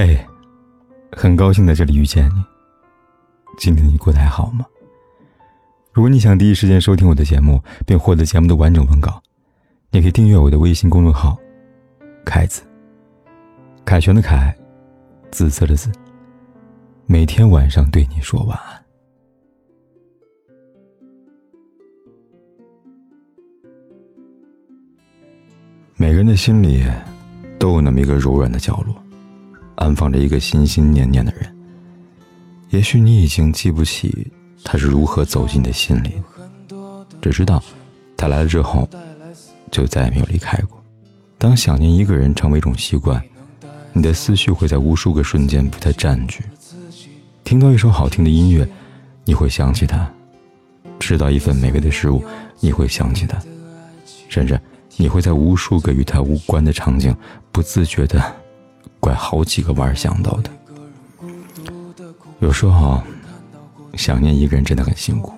嘿，很高兴在这里遇见你。今天你过得还好吗？如果你想第一时间收听我的节目，并获得节目的完整文稿，你可以订阅我的微信公众号“凯子”。凯旋的凯，紫色的紫。每天晚上对你说晚安。每个人的心里，都有那么一个柔软的角落。安放着一个心心念念的人，也许你已经记不起他是如何走进你的心里，只知道他来了之后，就再也没有离开过。当想念一个人成为一种习惯，你的思绪会在无数个瞬间被他占据。听到一首好听的音乐，你会想起他；吃到一份美味的食物，你会想起他；甚至你会在无数个与他无关的场景，不自觉的。拐好几个弯想到的。有时候，想念一个人真的很辛苦，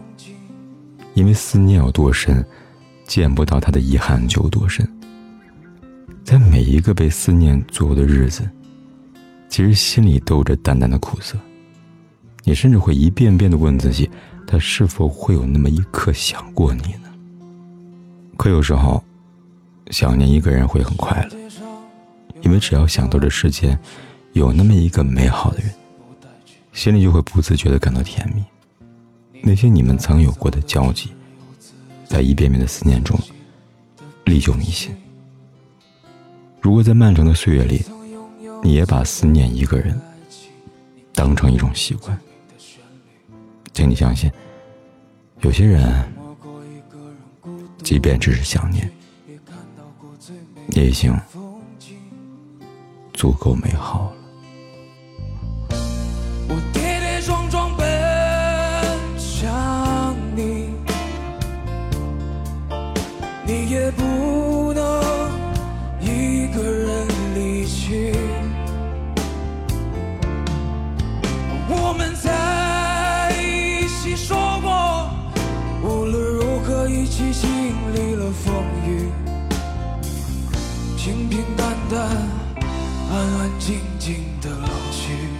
因为思念有多深，见不到他的遗憾就有多深。在每一个被思念左右的日子，其实心里都有着淡淡的苦涩。你甚至会一遍遍的问自己，他是否会有那么一刻想过你呢？可有时候，想念一个人会很快乐。因为只要想到这世间有那么一个美好的人，心里就会不自觉的感到甜蜜。那些你们曾有过的交集，在一遍遍的思念中历久弥新。如果在漫长的岁月里，你也把思念一个人当成一种习惯，请你相信，有些人，即便只是想念，也行。足够美好了。我跌跌撞撞奔向你，你也不能一个人离去。我们在一起说过，无论如何一起经历了风雨，平平淡淡。安安静静的老去。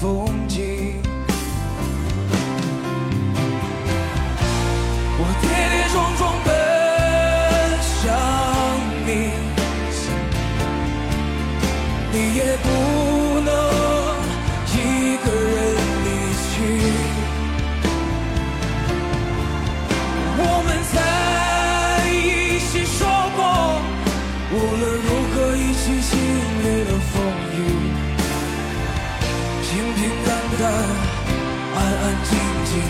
风景我跌跌撞撞奔向你你也不能一个人离去我们在一起说过无论如何一起经的安安静静。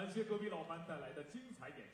感谢隔壁老樊带来的精彩演唱。